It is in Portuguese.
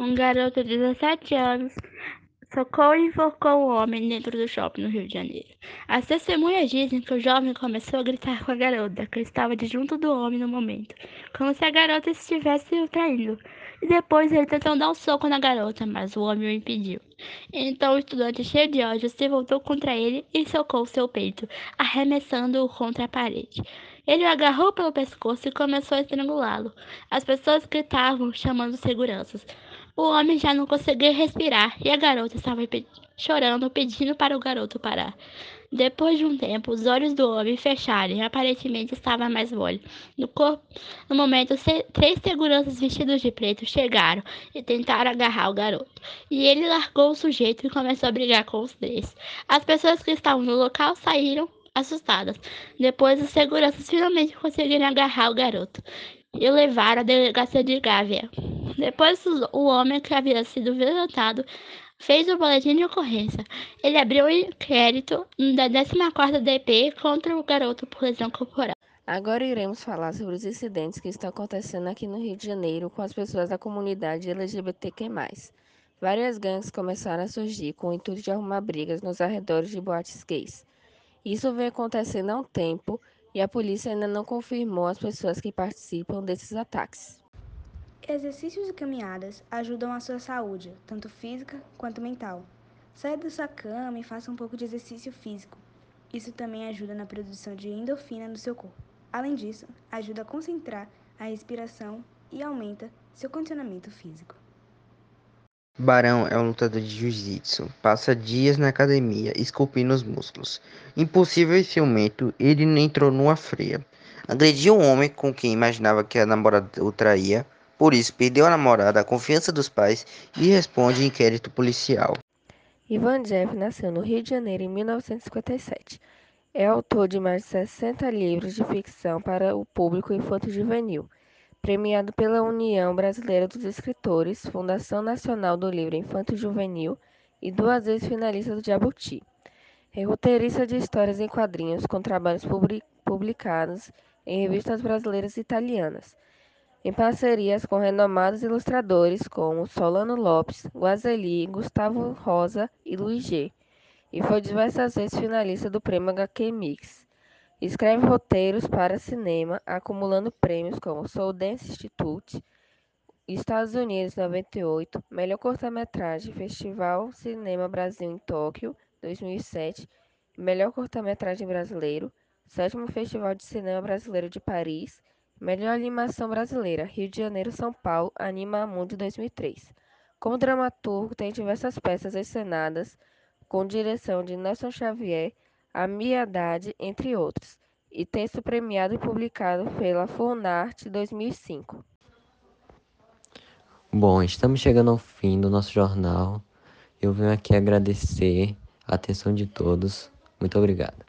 Um garoto de 17 anos socou e enforcou um homem dentro do shopping no Rio de Janeiro. As testemunhas dizem que o jovem começou a gritar com a garota, que estava de junto do homem no momento, como se a garota estivesse o traindo. E depois ele tentou dar um soco na garota, mas o homem o impediu. Então o estudante, cheio de ódio, se voltou contra ele e socou seu peito, arremessando-o contra a parede. Ele o agarrou pelo pescoço e começou a estrangulá-lo. As pessoas gritavam, chamando seguranças. O homem já não conseguia respirar e a garota estava pe chorando, pedindo para o garoto parar. Depois de um tempo, os olhos do homem fecharam e aparentemente estava mais mole. No, corpo, no momento, se três seguranças vestidos de preto chegaram e tentaram agarrar o garoto. E ele largou o sujeito e começou a brigar com os três. As pessoas que estavam no local saíram assustadas. Depois, os seguranças finalmente conseguiram agarrar o garoto e levaram à delegacia de Gávea. Depois, o homem que havia sido violentado fez o boletim de ocorrência. Ele abriu o um inquérito da 14ª DP contra o garoto por lesão corporal. Agora iremos falar sobre os incidentes que estão acontecendo aqui no Rio de Janeiro com as pessoas da comunidade LGBTQ+. Várias gangues começaram a surgir com o intuito de arrumar brigas nos arredores de boates gays. Isso vem acontecendo há um tempo e a polícia ainda não confirmou as pessoas que participam desses ataques. Exercícios e caminhadas ajudam a sua saúde, tanto física quanto mental. Saia da sua cama e faça um pouco de exercício físico. Isso também ajuda na produção de endorfina no seu corpo. Além disso, ajuda a concentrar a respiração e aumenta seu condicionamento físico. Barão é um lutador de jiu-jitsu. Passa dias na academia, esculpindo os músculos. Impossível e ciumento, ele entrou numa freia. Agrediu um homem com quem imaginava que a namorada o traía por isso, perdeu a namorada, a confiança dos pais e responde inquérito policial. Ivan Jeff nasceu no Rio de Janeiro em 1957. É autor de mais de 60 livros de ficção para o público infanto-juvenil, premiado pela União Brasileira dos Escritores, Fundação Nacional do Livro Infanto-Juvenil e duas vezes finalista do Jabuti. É roteirista de histórias em quadrinhos com trabalhos publicados em revistas brasileiras e italianas em parcerias com renomados ilustradores como Solano Lopes, Guazeli, Gustavo Rosa e Luiz G. E foi diversas vezes finalista do Prêmio HQ Mix. Escreve roteiros para cinema, acumulando prêmios como Soul Dance Institute, Estados Unidos 98, Melhor Cortometragem, Festival Cinema Brasil em Tóquio 2007, Melhor Cortometragem Brasileiro, Sétimo Festival de Cinema Brasileiro de Paris Melhor animação brasileira: Rio de Janeiro, São Paulo, Anima Mundo 2003. Como dramaturgo, tem diversas peças encenadas com direção de Nelson Xavier, Amia Haddad, entre outros, e texto premiado e publicado pela Funarte 2005. Bom, estamos chegando ao fim do nosso jornal. Eu venho aqui agradecer a atenção de todos. Muito obrigado.